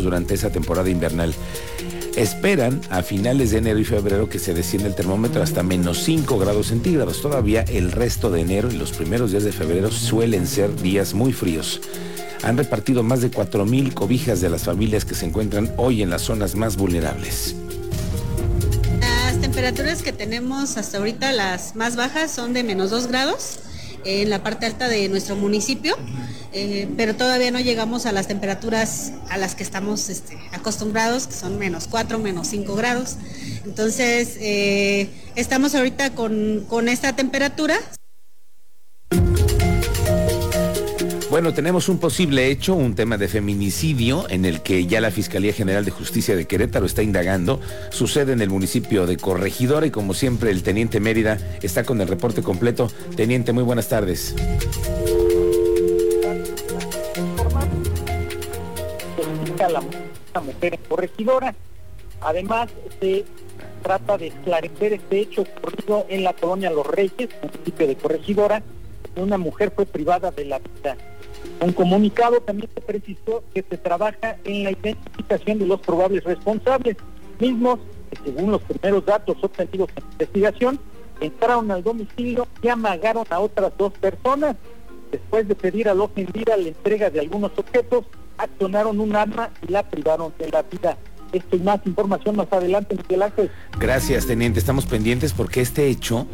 durante esa temporada invernal. Esperan a finales de enero y febrero que se descienda el termómetro hasta menos 5 grados centígrados. Todavía el resto de enero y los primeros días de febrero suelen ser días muy fríos. Han repartido más de 4.000 cobijas de las familias que se encuentran hoy en las zonas más vulnerables. Las temperaturas que tenemos hasta ahorita, las más bajas, son de menos 2 grados en la parte alta de nuestro municipio. Eh, pero todavía no llegamos a las temperaturas a las que estamos este, acostumbrados, que son menos 4, menos 5 grados. Entonces, eh, estamos ahorita con, con esta temperatura. Bueno, tenemos un posible hecho, un tema de feminicidio en el que ya la Fiscalía General de Justicia de Querétaro está indagando. Sucede en el municipio de Corregidora y como siempre el teniente Mérida está con el reporte completo. Teniente, muy buenas tardes. La, mujer corregidora. Además, se trata de esclarecer este hecho ocurrido en la colonia Los Reyes, municipio de Corregidora. Una mujer fue privada de la vida un comunicado también se precisó que se trabaja en la identificación de los probables responsables, mismos que según los primeros datos obtenidos en investigación, entraron al domicilio y amagaron a otras dos personas. Después de pedir a los ofendida la entrega de algunos objetos, accionaron un arma y la privaron de la vida. Esto y más información más adelante, Miguel Ángel. Gracias, teniente. Estamos pendientes porque este hecho,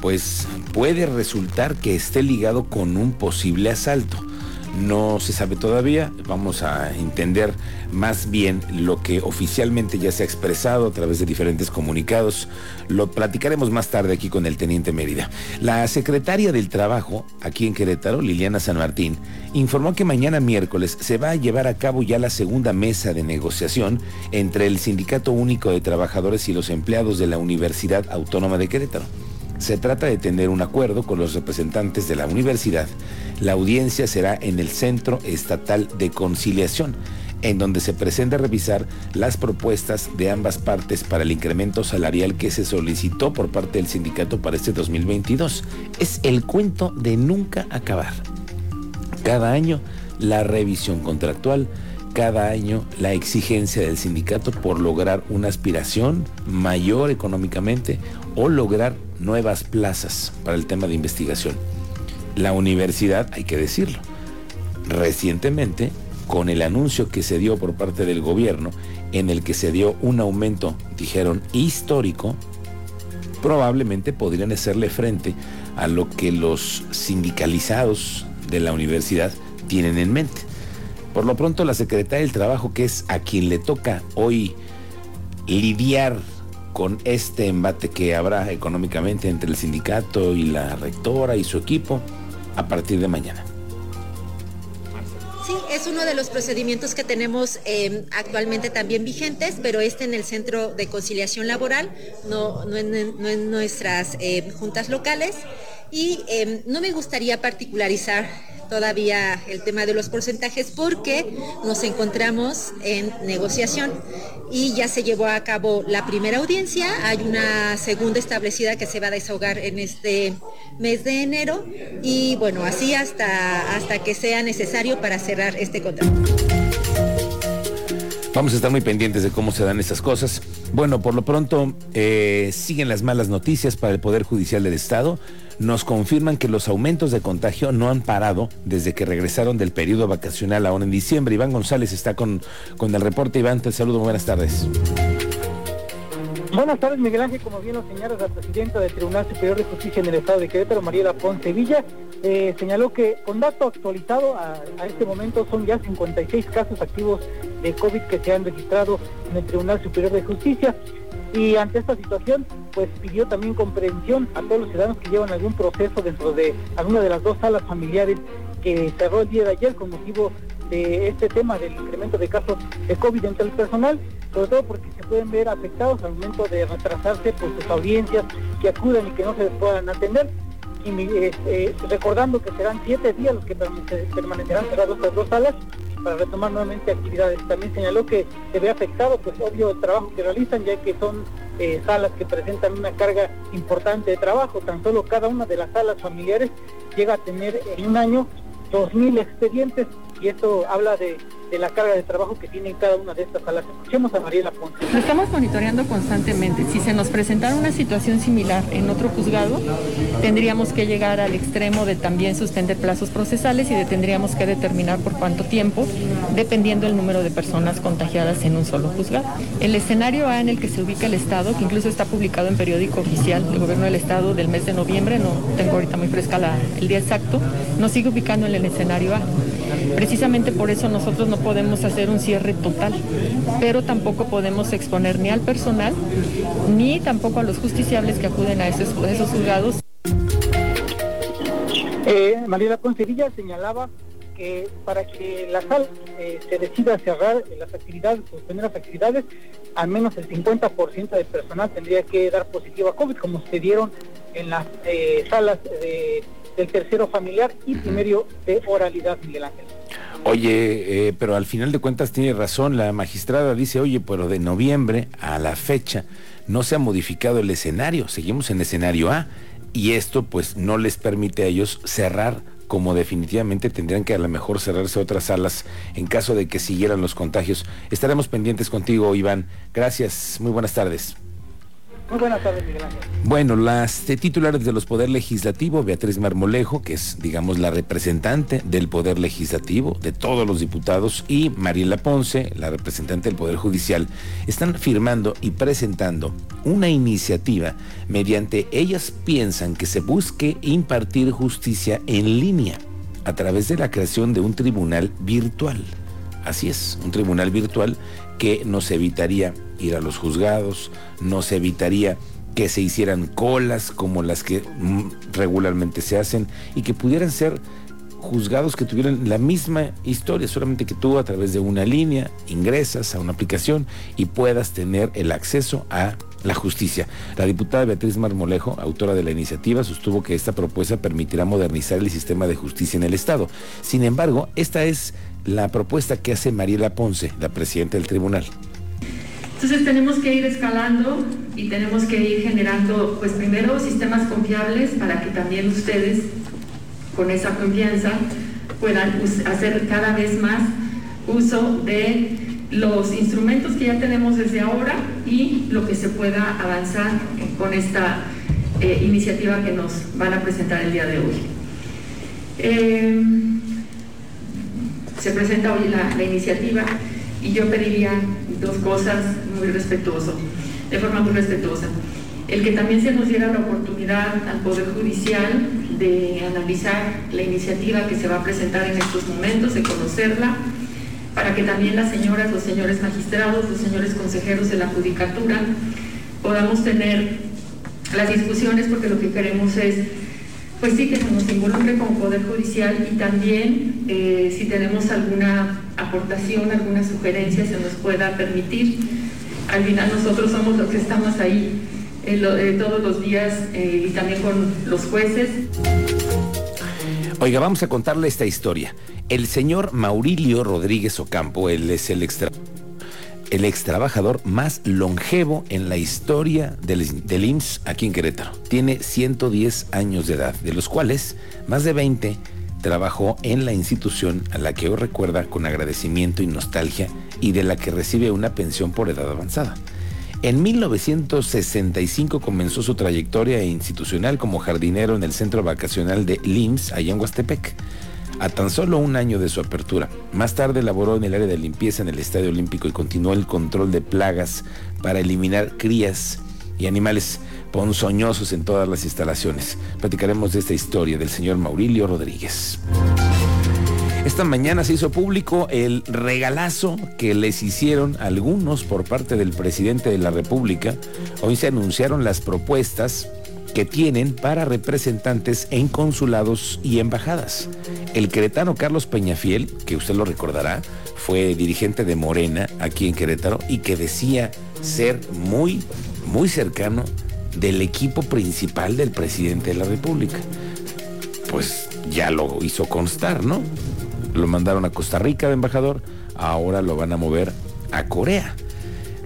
pues, puede resultar que esté ligado con un posible asalto no se sabe todavía. Vamos a entender más bien lo que oficialmente ya se ha expresado a través de diferentes comunicados. Lo platicaremos más tarde aquí con el teniente Mérida. La secretaria del Trabajo aquí en Querétaro, Liliana San Martín, informó que mañana miércoles se va a llevar a cabo ya la segunda mesa de negociación entre el Sindicato Único de Trabajadores y los empleados de la Universidad Autónoma de Querétaro. Se trata de tener un acuerdo con los representantes de la universidad. La audiencia será en el Centro Estatal de Conciliación, en donde se presenta revisar las propuestas de ambas partes para el incremento salarial que se solicitó por parte del sindicato para este 2022. Es el cuento de nunca acabar. Cada año la revisión contractual, cada año la exigencia del sindicato por lograr una aspiración mayor económicamente o lograr nuevas plazas para el tema de investigación. La universidad, hay que decirlo, recientemente, con el anuncio que se dio por parte del gobierno, en el que se dio un aumento, dijeron, histórico, probablemente podrían hacerle frente a lo que los sindicalizados de la universidad tienen en mente. Por lo pronto, la secretaria del Trabajo, que es a quien le toca hoy lidiar con este embate que habrá económicamente entre el sindicato y la rectora y su equipo a partir de mañana. Sí, es uno de los procedimientos que tenemos eh, actualmente también vigentes, pero este en el Centro de Conciliación Laboral, no, en, nuestras eh, juntas locales. Y eh, no me gustaría particularizar todavía el tema de los porcentajes porque nos encontramos en negociación y ya se llevó a cabo la primera audiencia, hay una segunda establecida que se va a desahogar en este mes de enero y bueno, así hasta, hasta que sea necesario para cerrar este. Vamos a estar muy pendientes de cómo se dan estas cosas. Bueno, por lo pronto eh, siguen las malas noticias para el Poder Judicial del Estado nos confirman que los aumentos de contagio no han parado desde que regresaron del periodo vacacional ahora en diciembre. Iván González está con, con el reporte. Iván, te saludo, buenas tardes. Buenas tardes, Miguel Ángel. Como bien lo señala la presidenta del Tribunal Superior de Justicia en el Estado de Querétaro, Mariela Ponce Villa, eh, señaló que con dato actualizado a, a, este momento son ya 56 casos activos de COVID que se han registrado en el Tribunal Superior de Justicia. Y ante esta situación, pues pidió también comprensión a todos los ciudadanos que llevan algún proceso dentro de alguna de las dos salas familiares que cerró el día de ayer con motivo de este tema del incremento de casos de COVID entre el personal, sobre todo porque se pueden ver afectados al momento de retrasarse por sus audiencias que acudan y que no se puedan atender. Y eh, recordando que serán siete días los que permanecerán cerrados estas dos salas para retomar nuevamente actividades. También señaló que se ve afectado, pues obvio, el trabajo que realizan, ya que son eh, salas que presentan una carga importante de trabajo. Tan solo cada una de las salas familiares llega a tener en un año 2.000 expedientes y esto habla de de la carga de trabajo que tienen cada una de estas salas. Escuchemos a Mariela Ponce. Lo estamos monitoreando constantemente. Si se nos presentara una situación similar en otro juzgado, tendríamos que llegar al extremo de también suspender plazos procesales y tendríamos que determinar por cuánto tiempo, dependiendo el número de personas contagiadas en un solo juzgado. El escenario A en el que se ubica el Estado, que incluso está publicado en periódico oficial del Gobierno del Estado del mes de noviembre, no tengo ahorita muy fresca el día exacto, nos sigue ubicando en el escenario A. Precisamente por eso nosotros no podemos hacer un cierre total, pero tampoco podemos exponer ni al personal ni tampoco a los justiciables que acuden a esos, esos juzgados. Eh, Mariela Poncevilla señalaba que para que la sal eh, se decida cerrar las actividades, suspender las actividades, al menos el 50% del personal tendría que dar positivo a COVID, como se dieron en las eh, salas del tercero familiar y primero de oralidad, Miguel Ángel. Oye, eh, pero al final de cuentas tiene razón, la magistrada dice, oye, pero de noviembre a la fecha no se ha modificado el escenario, seguimos en escenario A y esto pues no les permite a ellos cerrar como definitivamente tendrían que a lo mejor cerrarse otras salas en caso de que siguieran los contagios. Estaremos pendientes contigo, Iván. Gracias, muy buenas tardes. Muy buenas tardes, Miguel Ángel. Bueno, las titulares de los Poder Legislativo, Beatriz Marmolejo, que es, digamos, la representante del Poder Legislativo, de todos los diputados, y Mariela Ponce, la representante del Poder Judicial, están firmando y presentando una iniciativa mediante ellas piensan que se busque impartir justicia en línea a través de la creación de un tribunal virtual. Así es, un tribunal virtual que nos evitaría ir a los juzgados, nos evitaría que se hicieran colas como las que mm, regularmente se hacen y que pudieran ser juzgados que tuvieran la misma historia, solamente que tú a través de una línea ingresas a una aplicación y puedas tener el acceso a la justicia. La diputada Beatriz Marmolejo, autora de la iniciativa, sostuvo que esta propuesta permitirá modernizar el sistema de justicia en el Estado. Sin embargo, esta es la propuesta que hace Mariela Ponce, la presidenta del tribunal. Entonces tenemos que ir escalando y tenemos que ir generando, pues primero, sistemas confiables para que también ustedes, con esa confianza, puedan hacer cada vez más uso de los instrumentos que ya tenemos desde ahora y lo que se pueda avanzar con esta eh, iniciativa que nos van a presentar el día de hoy. Eh, se presenta hoy la, iniciativa y yo pediría dos cosas muy respetuoso, de forma muy respetuosa. El que también se nos diera la oportunidad al Poder Judicial de analizar la iniciativa que se va a presentar en estos momentos, de conocerla, para que también las señoras, los señores magistrados, los señores consejeros de la Judicatura podamos tener las discusiones, porque lo que queremos es pues sí que se nos involucre como Poder Judicial y también eh, si tenemos alguna aportación, alguna sugerencia se nos pueda permitir. Al final nosotros somos los que estamos ahí eh, eh, todos los días y también con los jueces. Oiga, vamos a contarle esta historia. El señor Maurilio Rodríguez Ocampo, él es el extra el ex trabajador más longevo en la historia del, del, IMSS aquí en Querétaro. Tiene 110 años de edad, de los cuales más de 20 trabajó en la institución a la que hoy recuerda con agradecimiento y nostalgia y de la que recibe una pensión por edad avanzada. En 1965 comenzó su trayectoria institucional como jardinero en el centro vacacional de LIMS, allá en Huastepec a tan solo un año de su apertura. Más tarde laboró en el área de limpieza en el Estadio Olímpico y continuó el control de plagas para eliminar crías y animales ponzoñosos en todas las instalaciones. Platicaremos de esta historia del señor Maurilio Rodríguez. Esta mañana se hizo público el regalazo que les hicieron algunos por parte del presidente de la República. Hoy se anunciaron las propuestas que tienen para representantes en consulados y embajadas. El queretano Carlos Peñafiel, que usted lo recordará, fue dirigente de Morena aquí en Querétaro y que decía ser muy, muy cercano del equipo principal del presidente de la República. Pues ya lo hizo constar, ¿no? Lo mandaron a Costa Rica de embajador, ahora lo van a mover a Corea.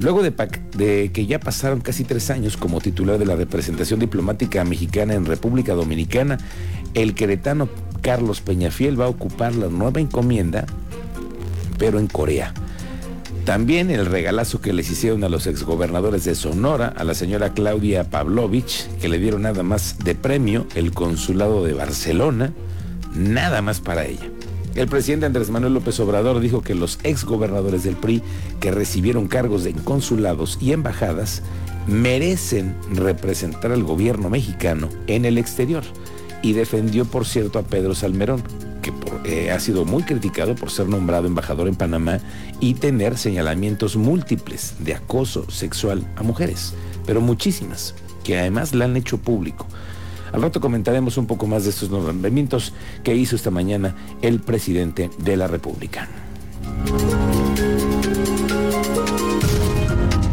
Luego de, que ya pasaron casi tres años como titular de la representación diplomática mexicana en República Dominicana, el queretano Carlos Peñafiel va a ocupar la nueva encomienda pero en Corea. También el regalazo que les hicieron a los exgobernadores de Sonora, a la señora Claudia Pavlovich, que le dieron nada más de premio el consulado de Barcelona, nada más para ella. El presidente Andrés Manuel López Obrador dijo que los exgobernadores del PRI que recibieron cargos en consulados y embajadas merecen representar al gobierno mexicano en el exterior. Y defendió, por cierto, a Pedro Salmerón, que eh, ha sido muy criticado por ser nombrado embajador en Panamá y tener señalamientos múltiples de acoso sexual a mujeres, pero muchísimas, que además la han hecho público. Al rato comentaremos un poco más de estos nombramientos que hizo esta mañana el presidente de la República.